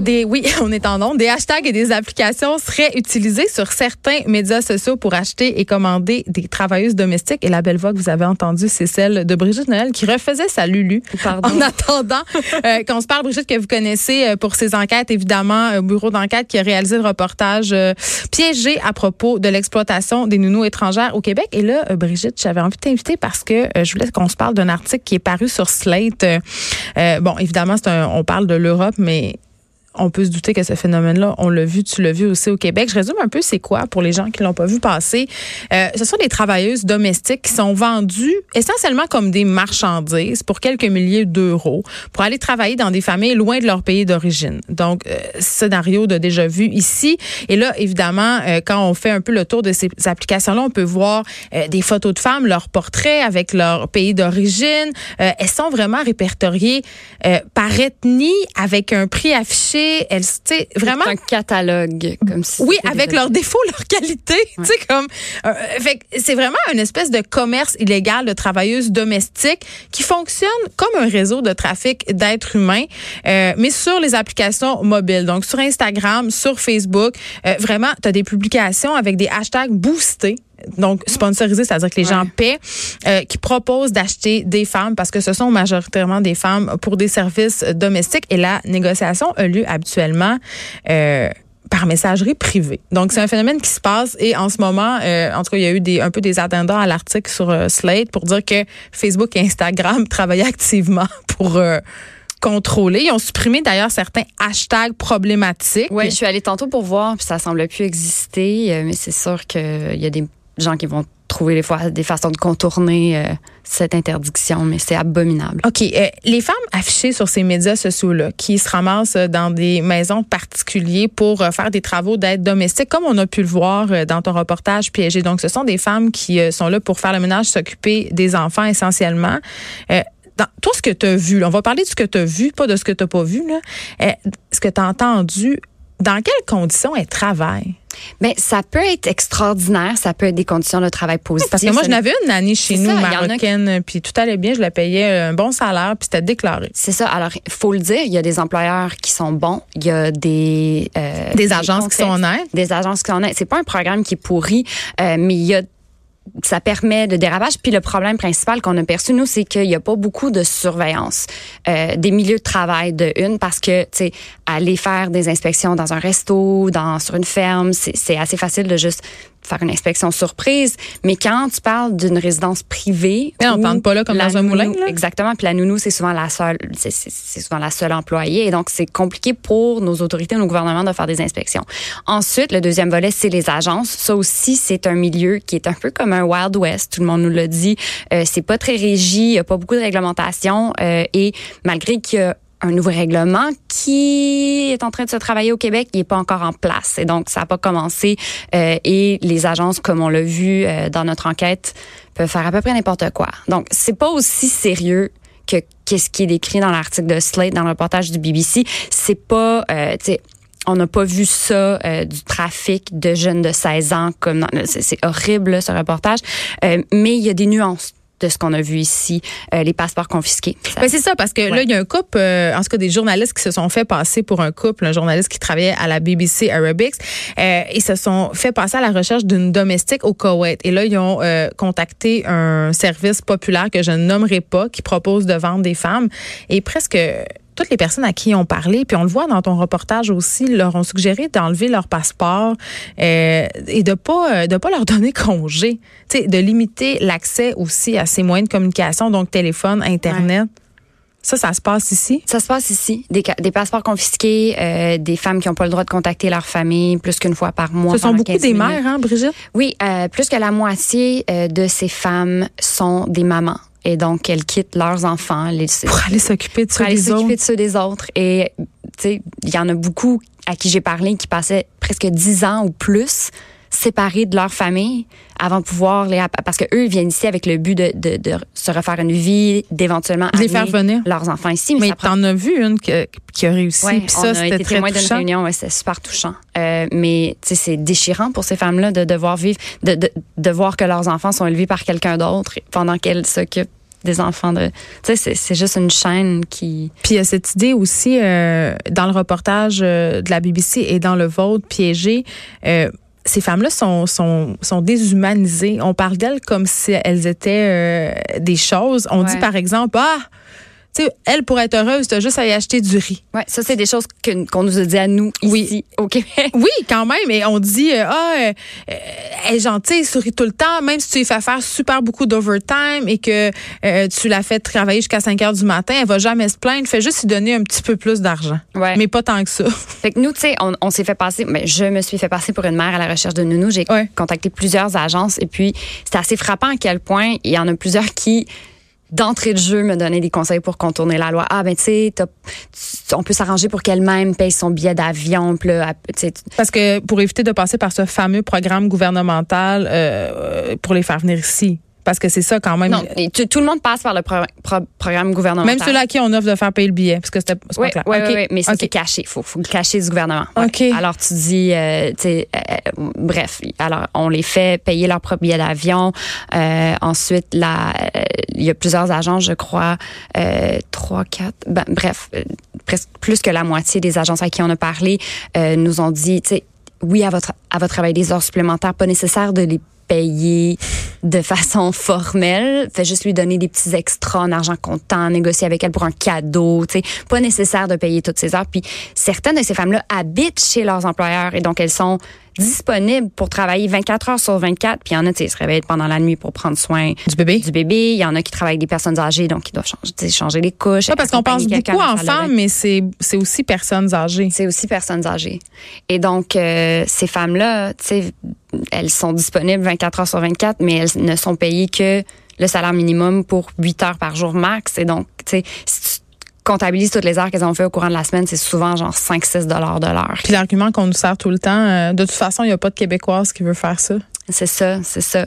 Des, oui, on est en nombre. Des hashtags et des applications seraient utilisés sur certains médias sociaux pour acheter et commander des travailleuses domestiques. Et la belle voix que vous avez entendue, c'est celle de Brigitte Noël qui refaisait sa Lulu. Pardon. En attendant euh, qu'on se parle, Brigitte, que vous connaissez euh, pour ses enquêtes, évidemment, au bureau d'enquête qui a réalisé le reportage euh, piégé à propos de l'exploitation des nounous étrangères au Québec. Et là, euh, Brigitte, j'avais envie de t'inviter parce que euh, je voulais qu'on se parle d'un article qui est paru sur Slate. Euh, euh, bon, évidemment, un, on parle de l'Europe, mais definitely on peut se douter que ce phénomène-là, on l'a vu, tu l'as vu aussi au Québec. Je résume un peu c'est quoi pour les gens qui l'ont pas vu passer? Euh, ce sont des travailleuses domestiques qui sont vendues essentiellement comme des marchandises pour quelques milliers d'euros pour aller travailler dans des familles loin de leur pays d'origine. Donc, euh, scénario de déjà vu ici. Et là, évidemment, euh, quand on fait un peu le tour de ces applications-là, on peut voir euh, des photos de femmes, leurs portraits avec leur pays d'origine. Euh, elles sont vraiment répertoriées euh, par ethnie avec un prix affiché elle, tu sais, vraiment. un catalogue, comme si. Oui, avec leurs défauts, leurs qualités. Tu sais, comme. Euh, fait c'est vraiment une espèce de commerce illégal de travailleuses domestiques qui fonctionne comme un réseau de trafic d'êtres humains, euh, mais sur les applications mobiles. Donc, sur Instagram, sur Facebook. Euh, vraiment, tu as des publications avec des hashtags boostés donc sponsorisé, c'est-à-dire que les gens paient, euh, qui proposent d'acheter des femmes parce que ce sont majoritairement des femmes pour des services domestiques et la négociation a lieu habituellement. Euh, par messagerie privée. Donc, c'est un phénomène qui se passe et en ce moment, euh, en tout cas, il y a eu des, un peu des addendums à l'article sur euh, Slate pour dire que Facebook et Instagram travaillaient activement pour euh, contrôler. Ils ont supprimé d'ailleurs certains hashtags problématiques. Oui, je suis allée tantôt pour voir, puis ça semble plus exister, euh, mais c'est sûr qu'il y a des gens qui vont trouver des, fois, des façons de contourner euh, cette interdiction, mais c'est abominable. OK. Euh, les femmes affichées sur ces médias sociaux-là, qui se ramassent dans des maisons particulières pour euh, faire des travaux d'aide domestique, comme on a pu le voir euh, dans ton reportage piégé. Donc, ce sont des femmes qui euh, sont là pour faire le ménage, s'occuper des enfants essentiellement. Euh, dans tout ce que tu as vu, là, on va parler de ce que tu as vu, pas de ce que tu n'as pas vu, là. Euh, ce que tu as entendu, dans quelles conditions elles travaillent? Mais ça peut être extraordinaire, ça peut être des conditions de travail positives. Parce que moi, je n'avais une année chez nous, ça, a marocaine, puis tout allait bien, je la payais un bon salaire, puis c'était déclaré. C'est ça. Alors, il faut le dire, il y a des employeurs qui sont bons, il y a des euh, Des agences qui sont honnêtes. des agences qui sont honnêtes. C'est pas un programme qui est pourri, euh, mais il y a ça permet de dérapage. Puis le problème principal qu'on a perçu, nous, c'est qu'il n'y a pas beaucoup de surveillance euh, des milieux de travail de une parce que, tu sais, aller faire des inspections dans un resto, dans sur une ferme, c'est assez facile de juste faire une inspection surprise. Mais quand tu parles d'une résidence privée, Mais on plante pas là comme dans un moulin, là. Exactement. Puis la nounou, c'est souvent la seule, c'est souvent la seule employée. Et donc, c'est compliqué pour nos autorités, nos gouvernements de faire des inspections. Ensuite, le deuxième volet, c'est les agences. Ça aussi, c'est un milieu qui est un peu comme un Wild West. Tout le monde nous l'a dit. Euh, c'est pas très régi. Il y a pas beaucoup de réglementation. Euh, et malgré qu'il y a un nouveau règlement qui est en train de se travailler au Québec, il n'est pas encore en place. Et donc, ça n'a pas commencé. Euh, et les agences, comme on l'a vu euh, dans notre enquête, peuvent faire à peu près n'importe quoi. Donc, c'est pas aussi sérieux que qu'est-ce qui est décrit dans l'article de Slate, dans le reportage du BBC. C'est pas, euh, tu sais, on n'a pas vu ça euh, du trafic de jeunes de 16 ans comme c'est horrible là, ce reportage, Euh, mais il y a des nuances de ce qu'on a vu ici, euh, les passeports confisqués. Ça- Ben, c'est ça, parce que là, il y a un couple, euh, en tout cas des journalistes qui se sont fait passer pour un couple, un journaliste qui travaillait à la BBC Arabics, euh, ils se sont fait passer à la recherche d'une domestique au Koweït. Et là, ils ont euh, contacté un service populaire que je ne nommerai pas, qui propose de vendre des femmes. Et presque toutes les personnes à qui ont parlé, puis on le voit dans ton reportage aussi, leur ont suggéré d'enlever leur passeport euh, et de pas euh, de pas leur donner congé, tu sais, de limiter l'accès aussi à ces moyens de communication, donc téléphone, internet. Ça, ça se passe ici? Ça se passe ici. Des, passeports confisqués, euh, des femmes qui n'ont pas le droit de contacter leur famille plus qu'une fois par mois. Ce sont beaucoup 15 des minutes. mères, hein, Brigitte? Oui, euh, plus que la moitié euh, de ces femmes sont des mamans. Et donc, elles quittent leurs enfants. Les, Pour aller s'occuper de ceux des autres. s'occuper de ceux des autres. Et, tu sais, il y en a beaucoup à qui j'ai parlé qui passaient presque 10 ans ou plus séparés de leur famille avant de pouvoir les parce que eux ils viennent ici avec le but de, de, de se refaire une vie d'éventuellement les faire venir. leurs enfants ici mais, Mais prend t'en as vu une que- qui a réussi, Ouais, puis ça, c'était très touchant. réunion, ouais, c'était super touchant. Euh, mais tu sais, c'est déchirant pour ces femmes-là de devoir vivre, de, de, de voir que leurs enfants sont élevés par quelqu'un d'autre pendant qu'elles s'occupent des enfants de. Tu sais, c'est juste une chaîne qui. Puis il y a cette idée aussi euh, dans le reportage euh, de la BBC et dans le vôtre piégé. Euh, ces femmes-là sont, sont, sont déshumanisées. On parle d'elles comme si elles étaient des choses. On dit par exemple, ah, sais, elle, pour être heureuse, tu as juste à y acheter du riz. Oui, ça, c'est des choses qu'on nous a dit à nous ici, au Québec. Oui, quand même. Et on dit, euh, ah, euh, elle est gentille, elle sourit tout le temps, même si tu lui fais faire super beaucoup d'overtime et que euh, tu la fais travailler jusqu'à 5 heures du matin, elle va jamais se plaindre. Fais juste lui donner un petit peu plus d'argent. Ouais. Mais pas tant que ça. Fait que nous, tu sais, on, s'est fait passer, mais je me suis fait passer pour une mère à la recherche de nounou. J'ai contacté plusieurs agences et puis c'était assez frappant à quel point il y en a plusieurs qui d'entrée de jeu me donner des conseils pour contourner la loi. Ah ben tu sais, on peut s'arranger pour qu'elle-même paye son billet d'avion. Parce que pour éviter de passer par ce fameux programme gouvernemental euh, pour les faire venir ici. Parce que c'est ça quand même. Non, tout le monde passe par le programme gouvernemental. Même ceux-là à qui on offre de faire payer le billet, parce que c'était oui, pas clair. Oui, oui, mais c'est caché. Il faut, faut, le cacher du gouvernement. Alors tu dis, euh, tu sais, euh, bref, alors on les fait payer leur propre billet d'avion. Euh, ensuite, il y a plusieurs agences, je crois, trois, quatre, ben, bref, presque plus que la moitié des agences à qui on a parlé nous ont dit, tu sais, oui, à votre, à votre travail des heures supplémentaires, pas nécessaire de les payer de façon formelle. Fait juste lui donner des petits extras en argent comptant, négocier avec elle pour un cadeau. Tu sais, pas nécessaire de payer toutes ces heures. Puis certaines de ces femmes-là habitent chez leurs employeurs et donc elles sont disponibles pour travailler 24 heures sur 24. Puis il y en a, qui se réveillent pendant la nuit pour prendre soin du bébé? Du bébé. Il y en a qui travaillent avec des personnes âgées, donc ils doivent changer, changer les couches. parce qu'on pense beaucoup enfants, mais c'est aussi personnes âgées. C'est aussi personnes âgées. Et donc, euh, ces femmes-là, tu sais, elles sont disponibles 24 heures sur 24, mais elles ne sont payées que le salaire minimum pour 8 heures par jour max. Et donc, tu sais, si tu comptabilises toutes les heures qu'elles ont fait au courant de la semaine, c'est souvent genre 5-6 dollars de l'heure. Puis l'argument qu'on nous sert tout le temps, euh, de toute façon, il n'y a pas de Québécoise qui veut faire ça. C'est ça, c'est ça.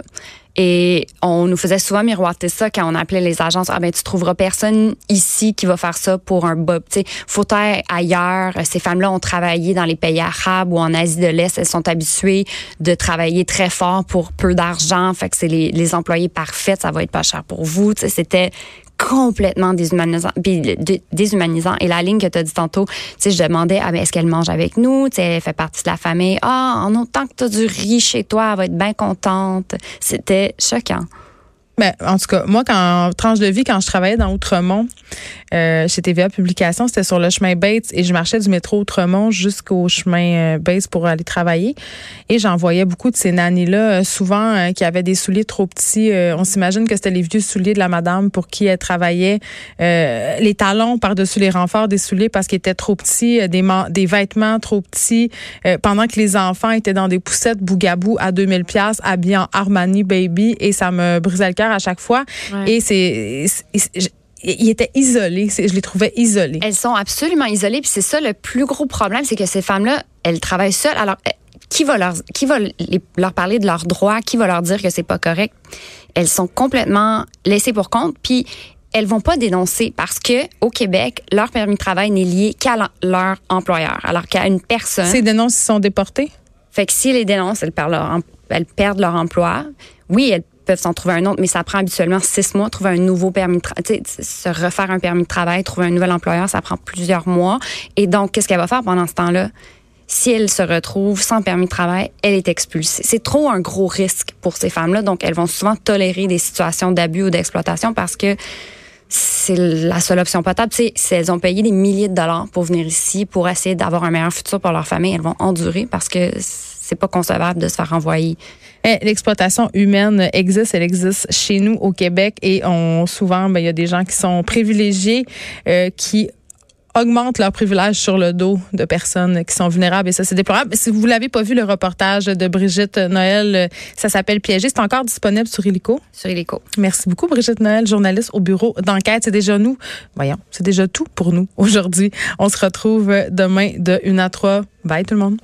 Et on nous faisait souvent miroiter ça quand on appelait les agences. Ah ben tu trouveras personne ici qui va faire ça pour un bob. Tu sais, faut ailleurs. Ces femmes-là ont travaillé dans les pays arabes ou en Asie de l'Est. Elles sont habituées de travailler très fort pour peu d'argent. Fait que c'est les, les employés parfaits. Ça va être pas cher pour vous. Tu sais, c'était complètement déshumanisant, déshumanisant. Et la ligne que tu as dit tantôt, je demandais, ah, est-ce qu'elle mange avec nous? Tu elle fait partie de la famille. Ah, en autant que tu as du riz chez toi, elle va être bien contente. C'était choquant. Ben, en tout cas, moi, quand tranche de vie, quand je travaillais dans Outremont, euh, chez TVA Publications, c'était sur le chemin Bates et je marchais du métro Outremont jusqu'au chemin euh, Bates pour aller travailler. Et j'en voyais beaucoup de ces nannies-là, euh, souvent euh, qui avaient des souliers trop petits. on s'imagine que c'était les vieux souliers de la madame pour qui elle travaillait. les talons par-dessus les renforts des souliers parce qu'ils étaient trop petits, des, des vêtements trop petits, pendant que les enfants étaient dans des poussettes bougabou à 2000 pièces habillés en Armani Baby et ça me brisait le cœur à chaque fois. Et c'est ils étaient isolés. Je les trouvais isolés. Elles sont absolument isolées. Puis c'est ça le plus gros problème, c'est que ces femmes-là, elles travaillent seules. Alors, eh, qui va leur, qui va leur parler de leurs droits? Qui va leur dire que c'est pas correct? Elles sont complètement laissées pour compte. Puis elles vont pas dénoncer parce que au Québec, leur permis de travail n'est lié qu'à leur employeur, alors qu'à une personne. Ces dénonces sont déportées. Fait que si les dénoncent, elles perdent leur, elles perdent leur emploi. Oui, elles peuvent s'en trouver un autre, mais ça prend habituellement six mois, trouver un nouveau permis de travail, se refaire un permis de travail, trouver un nouvel employeur, ça prend plusieurs mois. Et donc, qu'est-ce qu'elle va faire pendant ce temps-là? Si elle se retrouve sans permis de travail, elle est expulsée. C'est trop un gros risque pour ces femmes-là, donc elles vont souvent tolérer des situations d'abus ou d'exploitation parce que c'est la seule option potable. Si elles ont payé des milliers de dollars pour venir ici, pour essayer d'avoir un meilleur futur pour leur famille, elles vont endurer parce que c'est pas concevable de se faire envoyer. Eh, l'exploitation humaine existe, elle existe chez nous au Québec et on souvent, ben, il y a des gens qui sont privilégiés, euh, qui augmentent leurs privilèges sur le dos de personnes qui sont vulnérables et ça c'est déplorable. Si vous l'avez pas vu le reportage de Brigitte Noël, euh, ça s'appelle Piégé, c'est encore disponible sur Illico. Sur Illico. Merci beaucoup Brigitte Noël, journaliste au bureau d'enquête. C'est déjà nous. Voyons, c'est déjà tout pour nous aujourd'hui. On se retrouve demain de 1 à 3. Bye tout le monde.